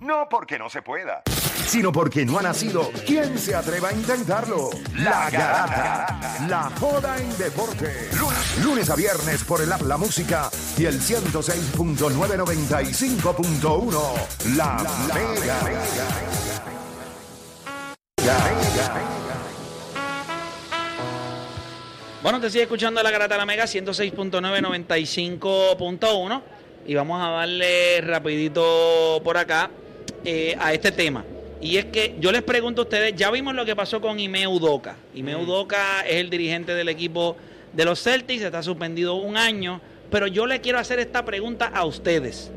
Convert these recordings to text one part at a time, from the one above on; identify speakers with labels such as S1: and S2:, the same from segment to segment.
S1: No porque no se pueda, sino porque no ha nacido. ¿Quién se atreva a intentarlo? La Garata. La joda en deporte. Lunes, lunes a viernes por el app La Música y el 106.995.1. La, Mega.
S2: Bueno, te sigue escuchando la Garata de la Mega 106.995.1 y vamos a darle rapidito por acá eh, a este tema. Y es que yo les pregunto a ustedes, ya vimos lo que pasó con Ime Udoka. Ime Udoka es el dirigente del equipo de los Celtics, está suspendido un año, pero yo le quiero hacer esta pregunta a ustedes.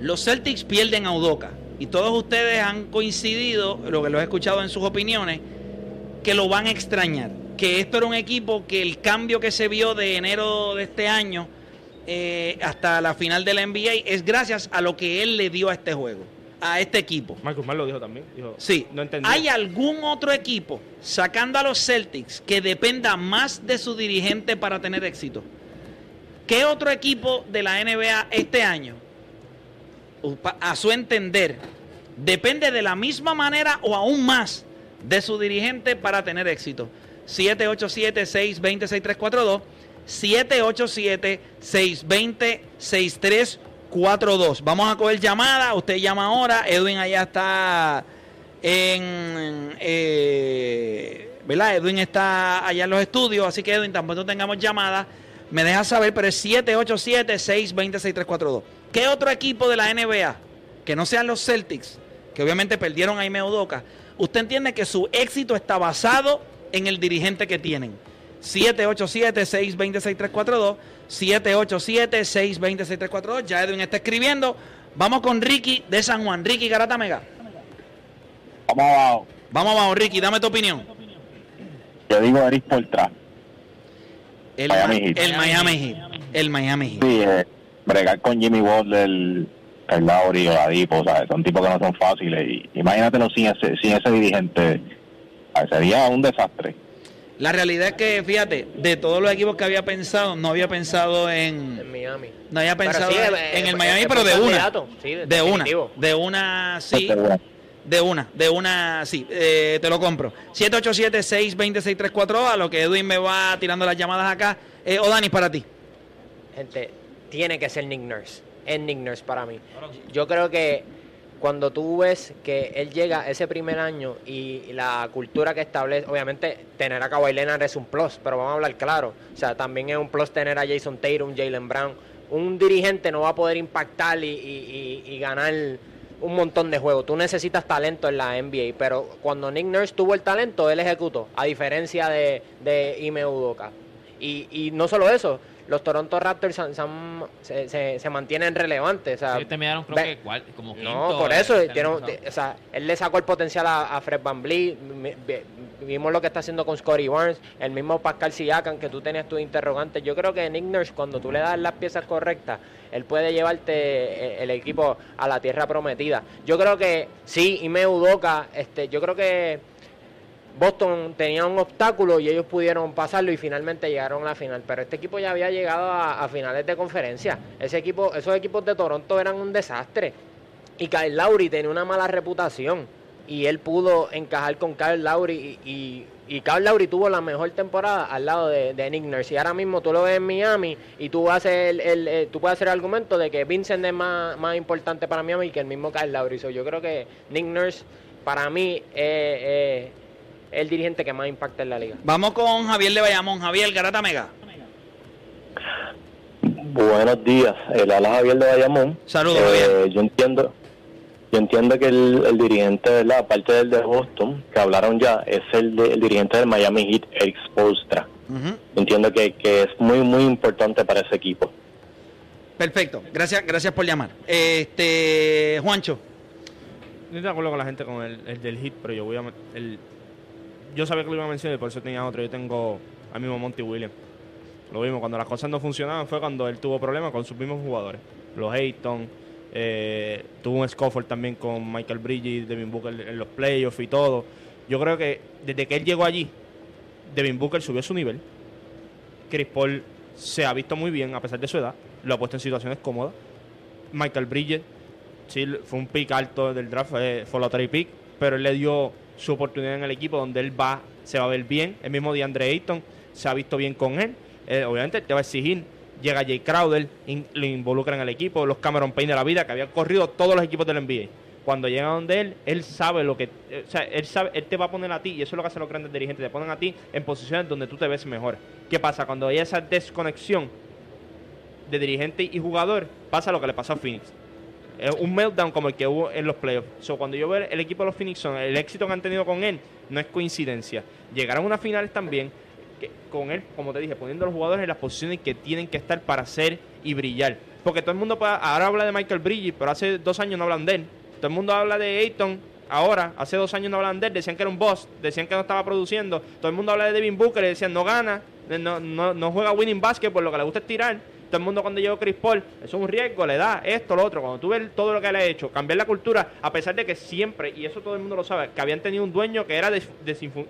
S2: Los Celtics pierden a Udoka y todos ustedes han coincidido, lo que lo he escuchado en sus opiniones, que lo van a extrañar. Que esto era un equipo que el cambio que se vio de enero de este año eh, hasta la final de la NBA es gracias a lo que él le dio a este juego, a este equipo.
S3: Marcus Smart lo dijo también. Dijo,
S2: Sí.
S3: No entendí.
S2: ¿Hay algún otro equipo sacando a los Celtics que dependa más de su dirigente para tener éxito? ¿Qué otro equipo de la NBA este año, a su entender, depende de la misma manera o aún más de su dirigente para tener éxito? 787-620-6342. 787-620-6342. Vamos a coger llamada. Usted llama ahora. Edwin allá está en. eh, ¿Verdad? Edwin está allá en los estudios. Así que, Edwin, tampoco tengamos llamada. Me deja saber, pero es 787-620-6342. ¿Qué otro equipo de la NBA, que no sean los Celtics, que obviamente perdieron a Ime Udoka, usted entiende que su éxito está basado en el dirigente que tienen? 787-620-6342. 787-620-6342. Ya Edwin está escribiendo. Vamos con Ricky de San Juan. Ricky Garata Mega.
S4: Vamos abajo.
S2: Vamos abajo, Ricky. Dame tu opinión.
S4: Yo digo Eric Poltra.
S2: El
S4: Miami Heat.
S2: el Miami Heat. El Miami Heat.
S4: Sí, eh, bregar con Jimmy Butler, el Lauri o Adipo, ¿sabes? Son tipos que no son fáciles. Y imagínatelo sin ese, sin ese dirigente. Sería un desastre.
S2: La realidad es que, fíjate, de todos los equipos que había pensado, no había pensado en.
S5: En Miami.
S2: No había pensado
S5: sí,
S2: en,
S5: eh,
S2: en el
S5: eh,
S2: Miami,
S5: es
S2: pero de
S5: buen
S2: una.
S5: sí,
S2: De una. De una, sí. De una, de una, sí, eh, te lo compro. 787-620-6342, a lo que Edwin me va tirando las llamadas acá. Eh, o Dani, para ti.
S5: Gente, tiene que ser Nick Nurse. Es Nick Nurse para mí. Yo creo que cuando tú ves que él llega ese primer año y la cultura que establece, obviamente tener a Kawhi Leonard es un plus, pero vamos a hablar claro. O sea, también es un plus tener a Jason Tatum, Jalen Brown. Un dirigente no va a poder impactar y, y- y- y ganar un montón de juegos. Tú necesitas talento en la NBA, pero cuando Nick Nurse tuvo el talento, él ejecutó, a diferencia de, de Ime Udoka. Y, y no solo eso, los Toronto Raptors se, se han- se- se- se mantienen relevantes. O sea,
S6: Sí, terminaron creo
S5: ve-
S6: que como quinto.
S5: no, por eso,
S6: pasado.
S5: o sea, él le sacó el potencial a, a Fred Van Vliet, vimos lo que está haciendo con Scotty Barnes, el mismo Pascal Siakam, que tú tenías tus interrogantes. Yo creo que Nick Nurse, cuando tú le das las piezas correctas, él puede llevarte eh, el equipo a la tierra prometida. Yo creo que sí, Ime Udoka, este, yo creo que Boston tenía un obstáculo y ellos pudieron pasarlo y finalmente llegaron a la final. Pero este equipo ya había llegado a, finales de conferencia. Ese equipo, esos equipos de Toronto eran un desastre. Y Kyle Lowry tenía una mala reputación. Y él pudo encajar con Kyle Lowry. Y, y, Kyle Lowry tuvo la mejor temporada al lado de, de Nick Nurse. Y ahora mismo tú lo ves en Miami y tú, haces el, el- eh, tú puedes hacer el argumento de que Vincent es más, importante para Miami que el mismo Kyle Lowry. So, yo creo que Nick Nurse, para mí, es es el dirigente que más impacta en la liga.
S2: Vamos con Javier de Bayamón. Javier Garata Mega.
S7: Buenos días, el ala Javier de Bayamón.
S2: Saludos,
S7: Eh,
S2: Javier.
S7: Yo entiendo, yo entiendo que el, el dirigente, ¿verdad? aparte del de Boston, que hablaron ya, es el, de- el dirigente del Miami Heat, Eric Spoelstra.
S2: Ujú.
S7: Entiendo que, que es muy, muy importante para ese equipo.
S2: Perfecto. Gracias, gracias por llamar. Este, Juancho.
S3: No estoy de acuerdo con la gente con el, el del hit, pero yo voy a. El, yo sabía que lo iba a mencionar y por eso tenía otro. Yo tengo al mismo Monty Williams. Lo vimos, cuando las cosas no funcionaban fue cuando él tuvo problemas con sus mismos jugadores. Los Hayton, eh, tuvo un scuffle también con Michael Bridges, Devin Booker en los playoffs y todo. Yo creo que desde que él llegó allí, Devin Booker subió su nivel. Chris Paul se ha visto muy bien a pesar de su edad. Lo ha puesto en situaciones cómodas. Michael Bridges sí, fue un pick alto del draft, fue, fue lottery pick, pero él le dio su oportunidad en el equipo donde él va, se va a ver bien. El mismo de Andre Ayton se ha visto bien con él. Eh, obviamente te va a exigir. Llega Jay Crowder, lo involucra en el equipo, los Cameron Payne de la vida, que había corrido todos los equipos del NBA. Cuando llega donde él, él sabe lo que. Eh, o sea, él sabe, él te va a poner a ti, y eso es lo que hacen los grandes dirigentes, te ponen a ti en posiciones donde tú te ves mejor. ¿Qué pasa? Cuando hay esa desconexión de dirigente y jugador, pasa lo que le pasó a Phoenix. Es un meltdown como el que hubo en los playoffs. So, cuando yo veo el equipo de los Phoenix el éxito que han tenido con él, no es coincidencia. Llegaron a unas finales también con él, como te dije, poniendo a los jugadores en las posiciones que tienen que estar para ser y brillar. Porque todo el mundo ahora habla de Michael Bridges, pero hace dos años no hablan de él. Todo el mundo habla de Ayton, ahora, hace dos años no hablan de él, decían que era un boss, decían que no estaba produciendo. Todo el mundo habla de Devin Booker y decían no gana, no, no, no juega winning basket, por lo que le gusta es tirar todo el mundo cuando llegó Chris Paul, eso es un riesgo, le da esto, lo otro. Cuando tú ves todo lo que le ha hecho, cambiar la cultura, a pesar de que siempre, y eso todo el mundo lo sabe, que habían tenido un dueño que era de,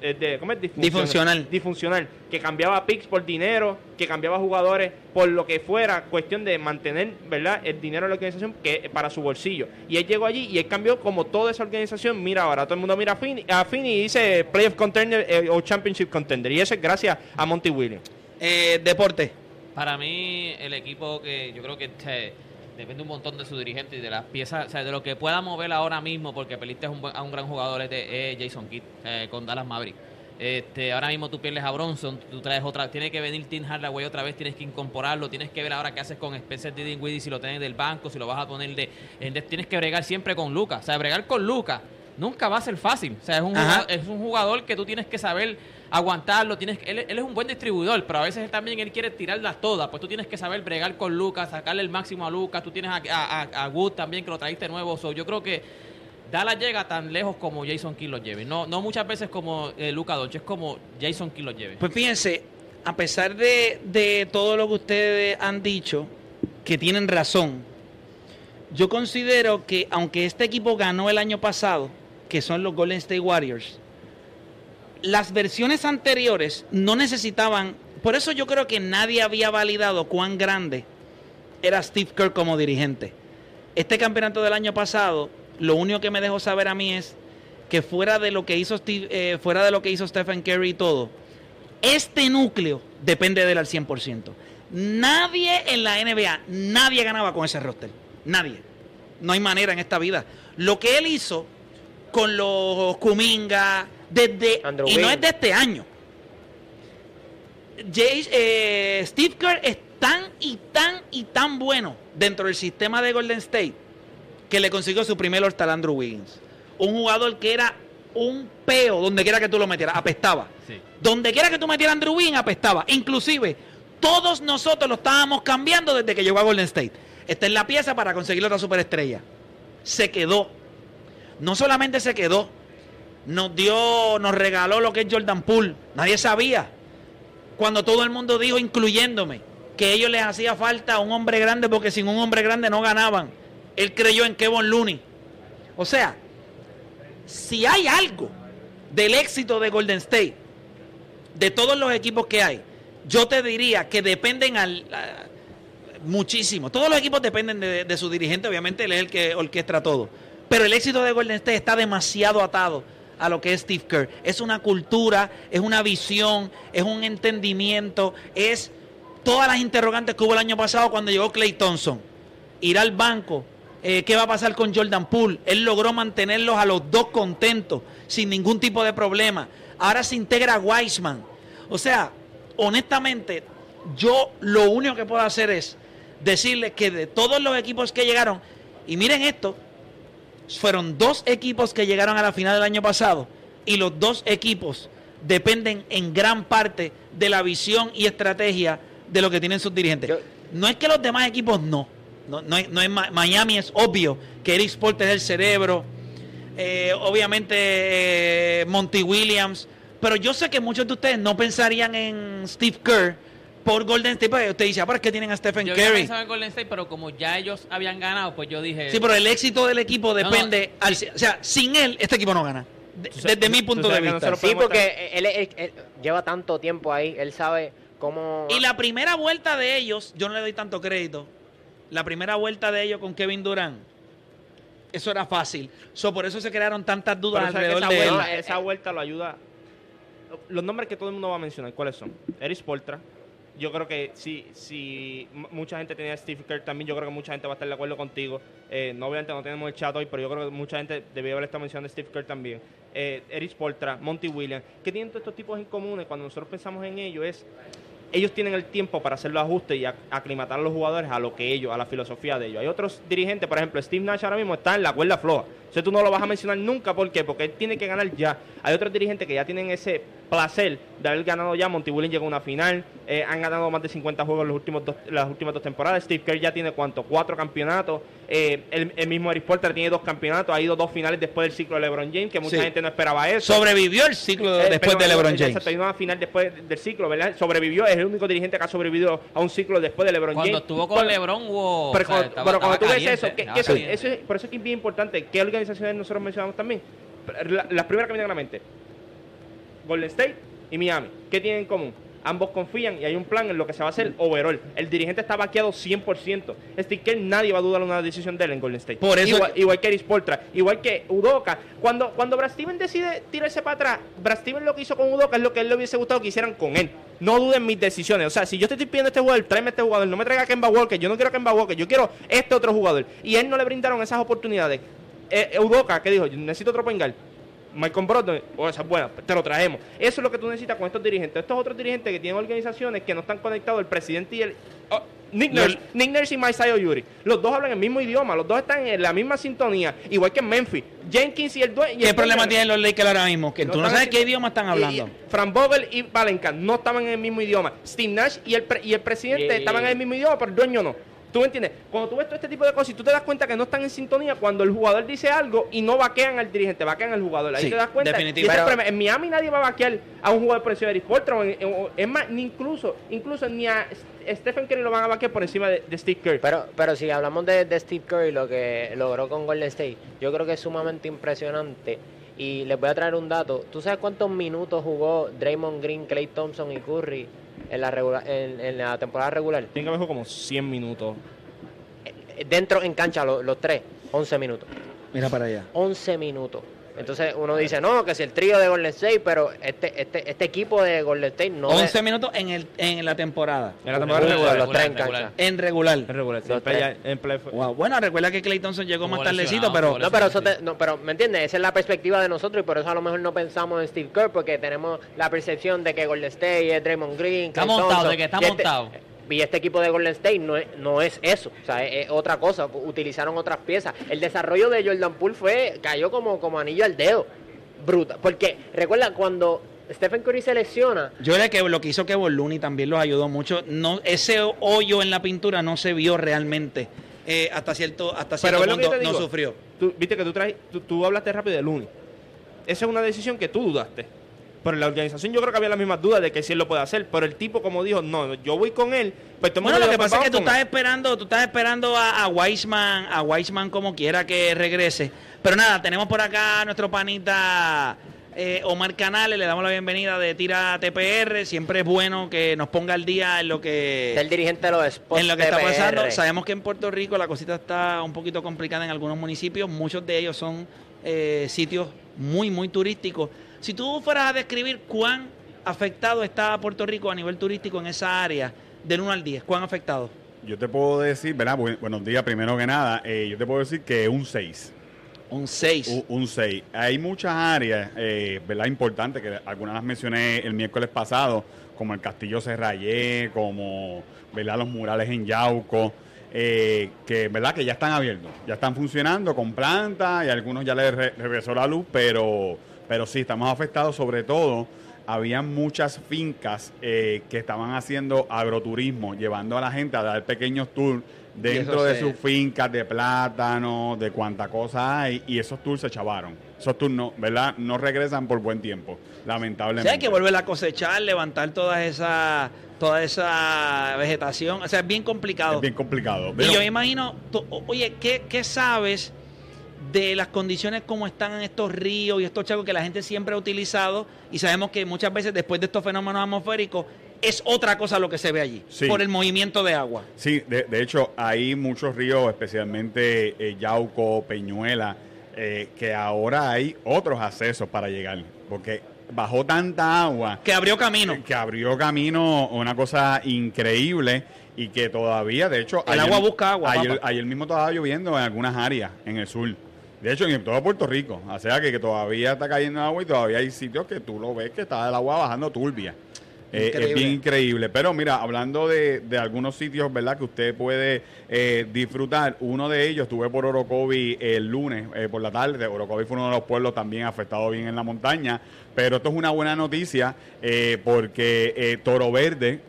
S3: eh, ¿cómo es?
S2: Disfuncional.
S3: Disfuncional. Que cambiaba picks por dinero, que cambiaba jugadores por lo que fuera, cuestión de mantener, ¿verdad? El dinero de la organización que para su bolsillo. Y él llegó allí y él cambió como toda esa organización. Mira ahora, todo el mundo mira a Finney, a y dice Playoff Contender eh, o Championship Contender. Y eso es gracias a Monty Williams.
S2: Eh, deporte.
S6: Para mí, el equipo que yo creo que depende un montón de su dirigente y de las piezas, o sea, de lo que pueda mover ahora mismo, porque Peliste es un, a un gran jugador, es, Jason Kidd eh, con Dallas Maverick. Este, ahora mismo tú pierdes a Bronson, tú traes otra, tiene que venir Tim Hardaway otra vez, tienes que incorporarlo, tienes que ver ahora qué haces con Spencer Dinwiddie, si lo tienes del banco, si lo vas a poner de, tienes que bregar siempre con Lucas, o sea, bregar con Lucas nunca va a ser fácil, o sea, es un, es un jugador que tú tienes que saber aguantarlo, tienes él, él, es un buen distribuidor, pero a veces él también él quiere tirarlas todas, pues tú tienes que saber bregar con Lucas, sacarle el máximo a Lucas, tú tienes a, a, Wood también que lo trajiste nuevo, yo creo que Dallas llega tan lejos como Jason Kidd lo lleve, no, no muchas veces como eh, Luca es como Jason Kidd lo lleve.
S2: Pues fíjense, a pesar de, de todo lo que ustedes han dicho, que tienen razón, yo considero que aunque este equipo ganó el año pasado, que son los Golden State Warriors, las versiones anteriores no necesitaban, por eso yo creo que nadie había validado cuán grande era Steve Kerr como dirigente. Este campeonato del año pasado, lo único que me dejó saber a mí es que fuera de lo que hizo Steve, eh, fuera de lo que hizo Stephen Curry y todo, este núcleo depende de él al 100%. Nadie en la NBA, nadie ganaba con ese roster. Nadie. No hay manera en esta vida. Lo que él hizo con los Kuminga, desde, y no es de este año. Eh, Steve Kerr es tan y tan y tan bueno dentro del sistema de Golden State que le consiguió su primer All Andrew Wiggins. Un jugador que era un peo donde quiera que tú lo metieras, apestaba. Donde quiera que tú metieras Andrew Wiggins, apestaba. Inclusive, todos nosotros lo estábamos cambiando desde que llegó a Golden State. Esta es la pieza para conseguir otra superestrella. Se quedó. No solamente se quedó, nos dio, nos regaló lo que es Jordan Poole. Nadie sabía. Cuando todo el mundo dijo, incluyéndome, que a ellos les hacía falta un hombre grande porque sin un hombre grande no ganaban. Él creyó en Kevin Looney. O sea, si hay algo del éxito de Golden State, de todos los equipos que hay, yo te diría que dependen al, muchísimo. Todos los equipos dependen de, de, su dirigente, obviamente él es el que orquestra todo. Pero el éxito de Golden State está demasiado atado a lo que es Steve Kerr. Es una cultura, es una visión, es un entendimiento, es todas las interrogantes que hubo el año pasado cuando llegó Clay Thompson. Ir al banco, eh, qué va a pasar con Jordan Poole. Él logró mantenerlos a los dos contentos, sin ningún tipo de problema. Ahora se integra Weisman. O sea, honestamente, yo lo único que puedo hacer es decirles que de todos los equipos que llegaron, y miren esto, fueron dos equipos que llegaron a la final del año pasado y los dos equipos dependen en gran parte de la visión y estrategia de lo que tienen sus dirigentes. no es que los demás equipos no. No, es, Miami es obvio que Eric Sport es el cerebro. Eh, obviamente eh, Monty Williams. Pero yo sé que muchos de ustedes no pensarían en Steve Kerr por Golden State. Pues, usted dice, ah, ¿por qué tienen a Stephen
S6: yo
S2: Curry?
S6: Yo en Golden State, pero como ya ellos habían ganado, pues yo dije.
S2: Sí, pero el éxito del equipo depende. o sea, sin él, este equipo no gana. desde mi punto de vista.
S5: sí, porque él, lleva tanto tiempo ahí, él sabe cómo.
S2: Y la primera vuelta de ellos, yo no le doy tanto crédito. La primera vuelta de ellos con Kevin Durant eso era fácil. So, por eso se crearon tantas dudas alrededor
S3: esa,
S2: de él.
S3: vuelta, esa vuelta lo ayuda. Los nombres que todo el mundo va a mencionar, ¿cuáles son? Eris Poltra. Yo creo que si, si mucha gente tenía Steve Kerr también, yo creo que mucha gente va a estar de acuerdo contigo. Eh, no, obviamente no tenemos el chat hoy, pero yo creo que mucha gente debió haber estado mencionando a Steve Kerr también. Eh, Eris Poltra, Monty Williams. ¿Qué tienen todos estos tipos en común? Cuando nosotros pensamos en ellos es ellos tienen el tiempo para hacer los ajustes y ac- aclimatar a los jugadores a lo que ellos, a la filosofía de ellos. Hay otros dirigentes, por ejemplo, Steve Nash ahora mismo está en la cuerda floja. Eso tú no lo vas a mencionar nunca, ¿por qué? Porque él tiene que ganar ya. Hay otros dirigentes que ya tienen ese placer de haber ganado ya. Monty Williams llegó a una final, eh, han ganado más de 50 juegos en los últimos dos, las últimas dos temporadas. Steve Kerr ya tiene cuánto, cuatro campeonatos. Eh, el, el mismo Eric Porter tiene dos campeonatos, ha ido dos finales después del ciclo de LeBron James, que mucha
S2: Sí.
S3: gente no esperaba eso.
S2: Sobrevivió el ciclo
S3: Eh,
S2: después de LeBron James.
S3: Exacto, hay una final después del ciclo, ¿verdad? Sobrevivió, es el único dirigente que ha sobrevivido a un ciclo después de LeBron
S6: Cuando
S3: James.
S6: estuvo con
S3: Cuando-
S6: LeBron hubo.
S3: Pero,
S6: o sea,
S3: cuando,
S6: estaba-
S3: pero cuando tú ves eso, que, que eso, eso es- por eso es que es bien importante. ¿Qué organizaciones nosotros mencionamos también? La- las primeras que me vienen a la mente: Golden State y Miami. ¿Qué tienen en común? Ambos confían y hay un plan en lo que se va a hacer overall. El dirigente está vaqueado 100%. Steve Kerr, nadie va a dudar una decisión de él en Golden State.
S2: Por eso
S3: igual,
S2: que-
S3: igual que Eris Poltra, igual que Udoka. Cuando, cuando Brad Steven decide tirarse para atrás, Brad Steven lo que hizo con Udoka es lo que él le hubiese gustado que hicieran con él. No duden mis decisiones. O sea, si yo te estoy pidiendo este jugador, tráeme este jugador. No me traiga a Kemba Walker. Yo no quiero a Kemba Walker. Yo quiero este otro jugador. Y él no le brindaron esas oportunidades. Eh, Udoka, que dijo, yo necesito otro pingal. Michael Brogdon, oh, esa es buena, te lo traemos. Eso es lo que tú necesitas con estos dirigentes. Estos otros dirigentes que tienen organizaciones que no están conectados, el presidente y el... oh, Nick Nurse, Nick Nurse y Masai Ujiri. Los dos hablan el mismo idioma, los dos están en la misma sintonía, igual que en Memphis. Jenkins y el dueño...
S2: ¿Qué problema tienen los Lakers ahora mismo? Que tú no sabes qué idioma están hablando.
S3: y Frank Vogel y Valenca no estaban en el mismo idioma. Steve Nash y el, pre- y el presidente estaban en el mismo idioma, pero el dueño no. ¿Tú me entiendes? Cuando tú ves todo este tipo de cosas y tú te das cuenta que no están en sintonía cuando el jugador dice algo y no vaquean al dirigente, vaquean al jugador. Ahí
S2: Sí,
S3: te das cuenta.
S5: Pero-.
S3: En Miami nadie va a vaquear a un jugador por encima de Eric o en- Es más, ni incluso, incluso ni a Stephen Curry lo van a vaquear por encima de, de Steve Kerr.
S5: Pero, pero si hablamos de, de Steve Curry, lo que logró con Golden State, yo creo que es sumamente impresionante. Y les voy a traer un dato. ¿Tú sabes cuántos minutos jugó Draymond Green, Clay Thompson y Curry en la, regula- en, en la temporada regular?
S3: Tiene que haber como 100 minutos.
S5: Eh, Dentro, en cancha, lo- los tres, 11 minutos.
S2: Mira para allá.
S5: 11 minutos. Entonces uno dice, no, que si el trío de Golden State, pero este, este, este equipo de Golden State no...
S2: 11 minutos en, el, en la temporada.
S3: En la temporada
S5: Regular,
S3: regular.
S5: los tres en
S6: regular.
S2: En regular.
S3: En regular. En play fue-
S2: Wow. Bueno, recuerda que Clay Thompson llegó más tardecito, pero
S5: No, pero eso te- no, pero ¿me entiendes? Esa es la perspectiva de nosotros y por eso a lo mejor no pensamos en Steve Kerr porque tenemos la percepción de que Golden State es Draymond Green,
S6: Está
S5: Klay
S6: montado,
S5: Thompson,
S6: de que está
S5: este- Y este equipo de Golden State no es, no es eso, o sea, es, es otra cosa, utilizaron otras piezas. El desarrollo de Jordan Poole fue cayó como, como anillo al dedo, bruta, porque recuerda cuando Stephen Curry se lesiona,
S2: yo creo que lo que hizo que Looney también los ayudó mucho. No, ese hoyo en la pintura no se vio realmente. eh, hasta cierto, hasta cierto
S3: Pero
S2: punto no
S3: digo.
S2: sufrió.
S3: Tú, Viste que tú, traes, tú, tú hablaste rápido de Looney. Esa es una decisión que tú dudaste. Pero en la organización yo creo que había las mismas dudas de que si él lo puede hacer. Pero el tipo como dijo, no, yo voy con él. Pues
S2: Bueno, lo que pasa es que tú estás
S3: él.
S2: esperando, tú estás esperando a, a Weissman, a Weissman como quiera que regrese. Pero nada, tenemos por acá a nuestro panita eh, Omar Canales, le damos la bienvenida de Tira TPR. Siempre es bueno que nos ponga al día en lo que
S5: el dirigente de los Spots
S2: en lo que está pasando. Sabemos que en Puerto Rico la cosita está un poquito complicada en algunos municipios. Muchos de ellos son eh, sitios muy, muy turísticos. Si tú fueras a describir cuán afectado está Puerto Rico a nivel turístico en esa área, del 1 al 10, ¿cuán afectado?
S8: Yo te puedo decir, ¿verdad? Bu- Buenos días, primero que nada. eh, yo te puedo decir que un 6.
S2: Un 6.
S8: Un, un 6. Hay muchas áreas, eh, ¿verdad? Importantes, que algunas las mencioné el miércoles pasado, como el Castillo Serrayé, como, ¿verdad? Los murales en Yauco, eh, que, ¿verdad? Que ya están abiertos, ya están funcionando con plantas y algunos ya les re- regresó la luz, pero, pero sí, estamos afectados sobre todo. Había muchas fincas eh, que estaban haciendo agroturismo, llevando a la gente a dar pequeños tours dentro de sus fincas de plátano, de cuánta cosa hay, y esos tours se chavaron. Esos tours no, ¿verdad? No regresan por buen tiempo,
S2: O
S8: lamentablemente.
S2: sea, hay que volver a cosechar, levantar toda esa, toda esa vegetación. O sea, es bien complicado.
S8: Es bien complicado.
S2: Y yo me imagino, tú- o- oye, ¿qué, qué sabes de las condiciones como están en estos ríos y estos chagos que la gente siempre ha utilizado? Y sabemos que muchas veces después de estos fenómenos atmosféricos, es otra cosa lo que se ve allí,
S8: Sí.
S2: por el movimiento de agua.
S8: Sí, de, de hecho, hay muchos ríos, especialmente eh, Yauco, Peñuela, eh, que ahora hay otros accesos para llegar, porque bajó tanta agua
S2: Que abrió camino.
S8: que abrió camino, una cosa increíble y que todavía, de hecho,
S2: El agua busca agua,
S8: ayer mismo estaba lloviendo en algunas áreas en el sur. De hecho, en todo Puerto Rico. O sea, que, que todavía está cayendo agua y todavía hay sitios que tú lo ves que está el agua bajando turbia. Eh, es bien increíble. Pero mira, hablando de, de algunos sitios, ¿verdad? Que usted puede eh, disfrutar. Uno de ellos, estuve por Orocovi el lunes eh, por la tarde. Orocovi fue uno de los pueblos también afectado bien en la montaña. Pero esto es una buena noticia eh, porque eh, Toro Verde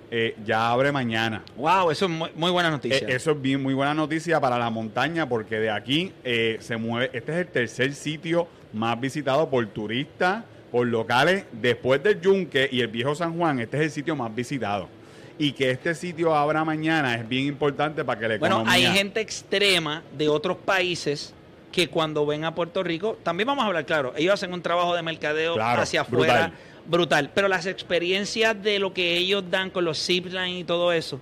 S8: ya abre mañana.
S2: Wow, eso es muy, muy buena noticia.
S8: Eso es bien, muy buena noticia para la montaña porque de aquí eh, se mueve. Este es el tercer sitio más visitado por turistas, por locales, después del Yunque y el Viejo San Juan. Este es el sitio más visitado. Y que este sitio abra mañana es bien importante para que la
S2: Bueno, hay
S8: economía...
S2: gente extrema de otros países que cuando ven a Puerto Rico, también vamos a hablar claro, ellos hacen un trabajo de mercadeo
S8: Claro,
S2: hacia afuera
S8: brutal.
S2: brutal. pero las experiencias de lo que ellos dan con los ziplines y todo eso,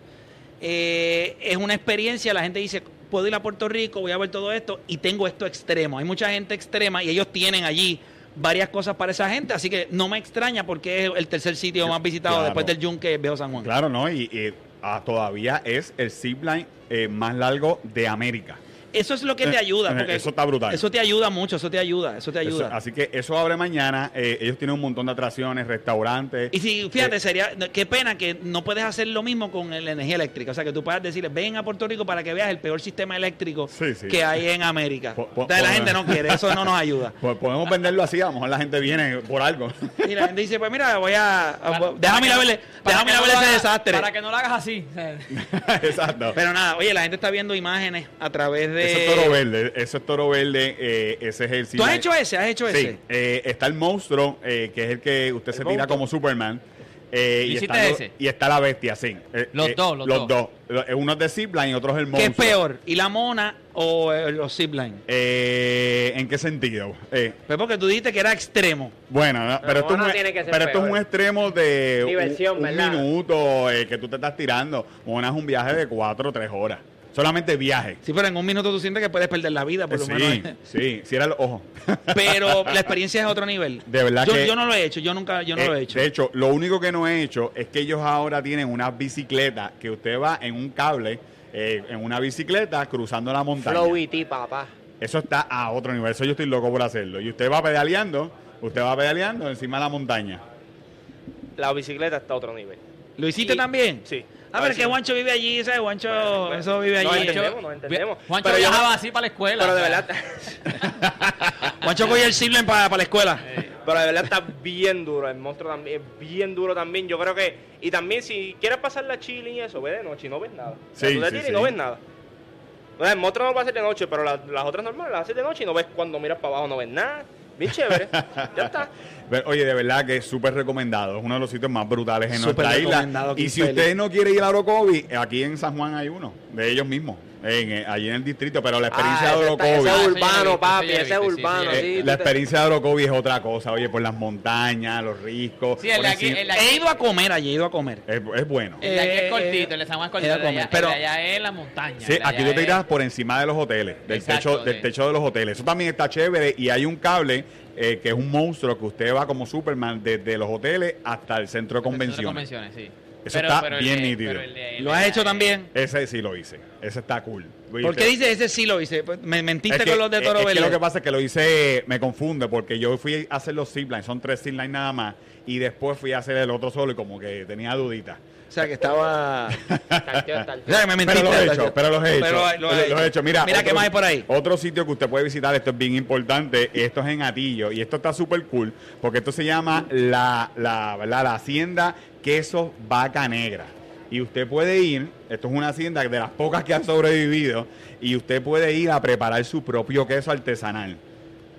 S2: eh, es una experiencia, la gente dice, puedo ir a Puerto Rico, voy a ver todo esto y tengo esto extremo. Hay mucha gente extrema y ellos tienen allí varias cosas para esa gente, así que no me extraña porque es el tercer sitio más visitado
S8: Claro.
S2: después del Yunque, Viejo San Juan.
S8: Claro, ¿no? Y, y, ah, todavía es el zipline eh, más largo de América.
S2: Eso es lo que te ayuda.
S8: Eh,
S2: Porque
S8: eso está brutal.
S2: Eso te ayuda mucho, eso te ayuda, eso te ayuda.
S8: Eso- así que eso abre mañana. eh, ellos tienen un montón de atracciones, restaurantes.
S2: Y si, fíjate,
S8: Eh,
S2: sería, qué pena que no puedes hacer lo mismo con la energía eléctrica. O sea, que tú puedas decirle, ven a Puerto Rico para que veas el peor sistema eléctrico
S8: Sí, sí.
S2: que hay en América.
S8: Po- po-
S2: Entonces, la
S8: po-
S2: gente no quiere, eso no nos ayuda.
S8: Pues podemos venderlo así, a lo mejor la gente viene por algo.
S2: Y la gente dice, pues mira, voy a...
S6: Para-
S2: déjame ir a verle, déjame
S6: que
S2: ir a
S6: no
S2: verle ese desastre.
S6: Para que no lo hagas así.
S8: Exacto.
S2: Pero nada, oye, la gente está viendo imágenes a través de...
S8: Eso es toro verde, eso es toro verde, eh, ese es el
S2: ¿Tú has
S8: zipline.
S2: hecho ese? ¿Has hecho
S8: Sí,
S2: ese?
S8: eh, está el monstruo, eh, que es el que usted se tira
S5: monstruo.
S8: como Superman. eh, y,
S6: ¿Hiciste
S8: está lo-
S6: ese?
S8: y está la bestia, sí. Eh,
S6: Los
S8: eh,
S6: dos, los dos.
S8: Lo- eh, Uno es de zipline y otro es el
S2: ¿Qué
S8: monstruo.
S2: es peor? ¿Y la mona o eh, los ziplines?
S8: Eh, ¿En qué sentido? Eh,
S2: Pues porque tú dijiste que era extremo.
S8: Bueno, no, pero, esto, es
S5: no
S8: un,
S5: tiene que ser
S8: pero esto es
S5: peor.
S8: un extremo de un-
S5: Diversión,
S8: un, minuto eh, que tú te estás tirando. Mona es un viaje de cuatro o tres horas. Solamente viaje.
S2: Sí, pero en un minuto tú sientes que puedes perder la vida, por
S8: Eh,
S2: lo
S8: sí,
S2: menos.
S8: sí, cierra los ojos.
S2: Pero la experiencia es otro nivel.
S8: De verdad
S2: yo,
S8: que-
S2: yo no lo he hecho, yo nunca, yo no
S8: Eh,
S2: lo he hecho.
S8: De hecho, lo único que no he hecho es que ellos ahora tienen unas bicicletas que usted va en un cable, eh, en una bicicleta, cruzando la montaña.
S5: Flow ET, papá.
S8: Eso está a otro nivel. Eso yo estoy loco por hacerlo. Y usted va pedaleando, usted va pedaleando encima de la montaña.
S5: La bicicleta está a otro nivel.
S2: ¿Lo hiciste
S5: y-
S2: también?
S5: Sí.
S2: A ver, que Juancho vive allí, ¿sabes? Juancho,
S5: Bueno,
S2: eso vive
S5: no
S2: allí.
S5: entendemos, no entendemos.
S6: Juancho
S5: Pero yo-
S6: viajaba así para la escuela.
S5: Pero de
S6: o sea.
S5: verdad,
S2: Juancho cogía el Siblen para la escuela.
S5: pero de verdad está bien duro. El monstruo también es bien duro también. Yo creo que. Y también, si quieres pasar la chile y eso, ve de noche y no ves nada. O sea,
S8: Sí,
S5: tú te
S8: sí,
S5: y no ves nada. No, el monstruo no lo va a hacer de noche, pero las, las otras normales las haces de noche y no ves cuando miras para abajo, no ves nada. Bien chévere. ya está.
S8: Pero, Oye, de verdad que es súper recomendado. Es uno de los sitios más brutales en
S2: Súper
S8: nuestra isla. Y si
S2: Quinfeli.
S8: usted no quiere ir a Orocovi, aquí en San Juan hay uno, de ellos mismos, en, eh, allí en el distrito. Pero la experiencia
S5: Ah,
S8: de
S5: ese, está-
S8: Orocovi.
S5: ese es
S6: Ah,
S5: urbano,
S6: sí,
S5: papi. ese es
S6: sí, sí,
S5: urbano.
S6: sí.
S5: sí,
S8: eh,
S5: tú
S8: la experiencia de Orocovi es otra cosa, oye, por las montañas, los riscos.
S6: Sí, el
S8: por
S6: de aquí,
S8: encima-
S6: el de aquí-
S2: He ido a comer allí, he ido a comer.
S8: es, es bueno.
S6: el de aquí
S2: Eh,
S6: es cortito, el de San Juan es cortito. de
S2: comer, pero-
S6: de allá es la montaña.
S8: Sí,
S6: de
S8: aquí tú te tiras por encima de los hoteles, del,
S6: Exacto,
S8: techo, del techo de los hoteles. Eso también está chévere y hay un cable eh, que es un monstruo que usted va como Superman desde los hoteles hasta el centro de
S6: Centro de
S8: convenciones.
S6: convenciones, sí.
S8: Eso está bien
S6: de-
S8: nítido.
S6: de-
S2: ¿Lo has hecho
S6: es-
S2: también?
S8: Ese sí lo hice. Ese está cool.
S2: ¿Por qué dices ese sí lo hice? Pues, Me mentiste
S8: Es que-
S2: con los de
S8: es-
S2: Toro
S8: es que
S2: Verde.
S8: lo que pasa es que lo hice, me confunde, porque yo fui a hacer los ziplines, son tres ziplines nada más, y después fui a hacer el otro solo y como que tenía duditas.
S2: O sea, que estaba... O sea, que me mentiste.
S8: Pero los he hecho, pero los he hecho.
S2: Pero lo he
S8: hecho. Mira,
S2: Mira qué más hay por ahí.
S8: Otro sitio que usted puede visitar, esto es bien importante, esto es en Atillo, y esto está súper cool, porque esto se llama la, la, la Hacienda Queso Vaca Negra. Y usted puede ir, esto es una hacienda de las pocas que han sobrevivido, y usted puede ir a preparar su propio queso artesanal.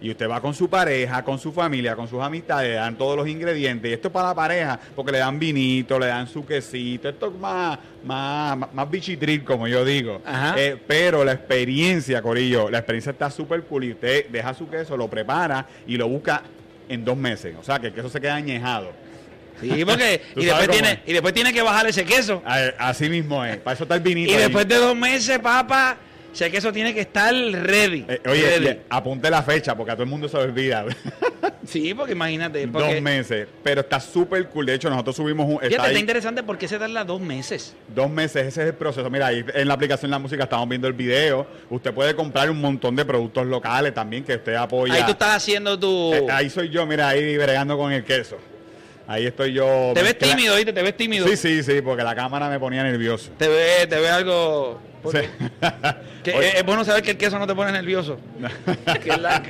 S8: Y usted va con su pareja, con su familia, con sus amistades, le dan todos los ingredientes. Y esto es para la pareja, porque le dan vinito, le dan su quesito. Esto es más, más, más, bichitril, como yo digo. Eh, pero la experiencia, Corillo, la experiencia está súper cool. Y usted deja su queso, lo prepara y lo busca en dos meses. O sea, que el queso se queda añejado.
S2: Sí, porque y después, tiene, y después tiene que bajar ese queso.
S8: Así mismo es. Para eso está el vinito.
S2: Y
S8: ahí.
S2: después de dos meses, papá, ese queso tiene que estar ready.
S8: Eh, oye,
S2: ready.
S8: apunte la fecha porque a todo el mundo se olvida.
S2: Sí, porque imagínate. Porque,
S8: dos meses. Pero está súper cool. De hecho, nosotros subimos un. Está
S2: Fíjate, está interesante porque se tarda dos meses.
S8: dos meses, ese es el proceso. Mira, ahí en la aplicación La Música estamos viendo el video. Usted puede comprar un montón de productos locales también que usted apoya.
S2: Ahí tú estás haciendo tu...
S8: Eh, ahí soy yo, mira, ahí bregando con el queso. Ahí estoy yo.
S2: te ves tímido, ¿viste? Te ves tímido.
S8: Sí, sí, sí, porque la cámara me ponía nervioso.
S2: Te ves te ve algo...
S8: Sí.
S2: que es, es bueno saber que el queso no te pone nervioso. que la,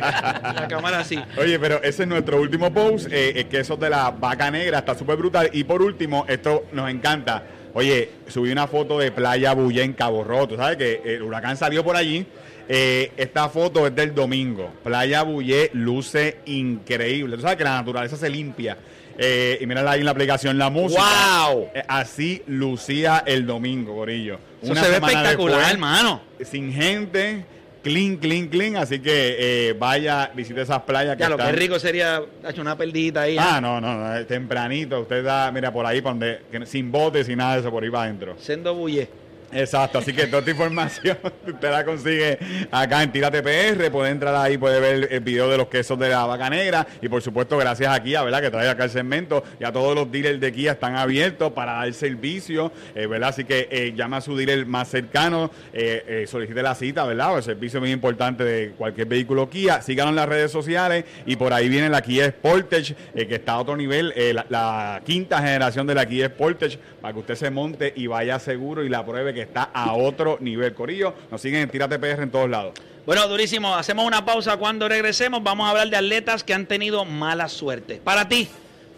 S2: la cámara sí.
S8: Oye, pero ese es nuestro último post, eh, el queso de la vaca negra, está súper brutal. Y por último, esto nos encanta. Oye, subí una foto de Playa Bulla en Cabo Rojo. Sabes que el huracán salió por allí. Eh, esta foto es del domingo. Playa Bullé luce increíble. Tú sabes que la naturaleza se limpia. Eh, y mírala ahí en la aplicación La Música.
S2: ¡Wow!
S8: Eh, así lucía el domingo, Gorillo.
S2: Eso se ve espectacular, hermano.
S8: Sin gente, clean, clean, clean. Así que eh, vaya, visite esas playas que
S2: Ya, lo que
S8: están-
S2: rico sería hecho una perdita ahí.
S8: Ah,
S2: ¿eh?
S8: no, no, no, tempranito. Usted da, mira, por ahí, por donde, sin botes, sin nada de eso, por ahí para adentro.
S2: Sendo bullé.
S8: Exacto, así que toda esta información usted la consigue acá en Tírate PR, puede entrar ahí, puede ver el video de los quesos de la vaca negra y por supuesto gracias a Kia, ¿verdad? Que trae acá el segmento y a todos los dealers de Kia están abiertos para dar servicio, eh, ¿verdad? Así que eh, llama a su dealer más cercano, eh, eh, solicite la cita, ¿verdad? El servicio muy importante de cualquier vehículo Kia, síganos en las redes sociales y por ahí viene la Kia Sportage, que está a otro nivel, la, la quinta generación de la Kia Sportage, para que usted se monte y vaya seguro y la pruebe que está a otro nivel. Corillo, nos siguen en Tírate PR en todos lados.
S2: Bueno, durísimo. Hacemos una pausa. Cuando regresemos, vamos a hablar de atletas que han tenido mala suerte. Para ti,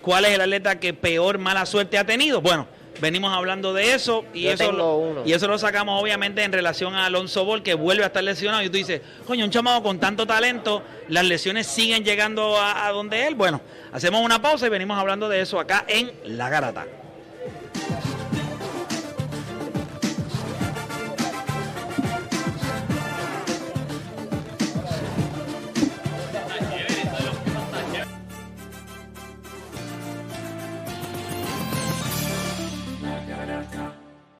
S2: ¿cuál es el atleta que peor mala suerte ha tenido? Bueno, venimos hablando de eso y
S5: Yo
S2: eso lo,
S5: uno.
S2: y eso lo sacamos obviamente en relación a Alonso Ball que vuelve a estar lesionado y tú dices, coño, un chamado con tanto talento, las lesiones siguen llegando a, a donde él. Bueno, hacemos una pausa y venimos hablando de eso acá en La Garata.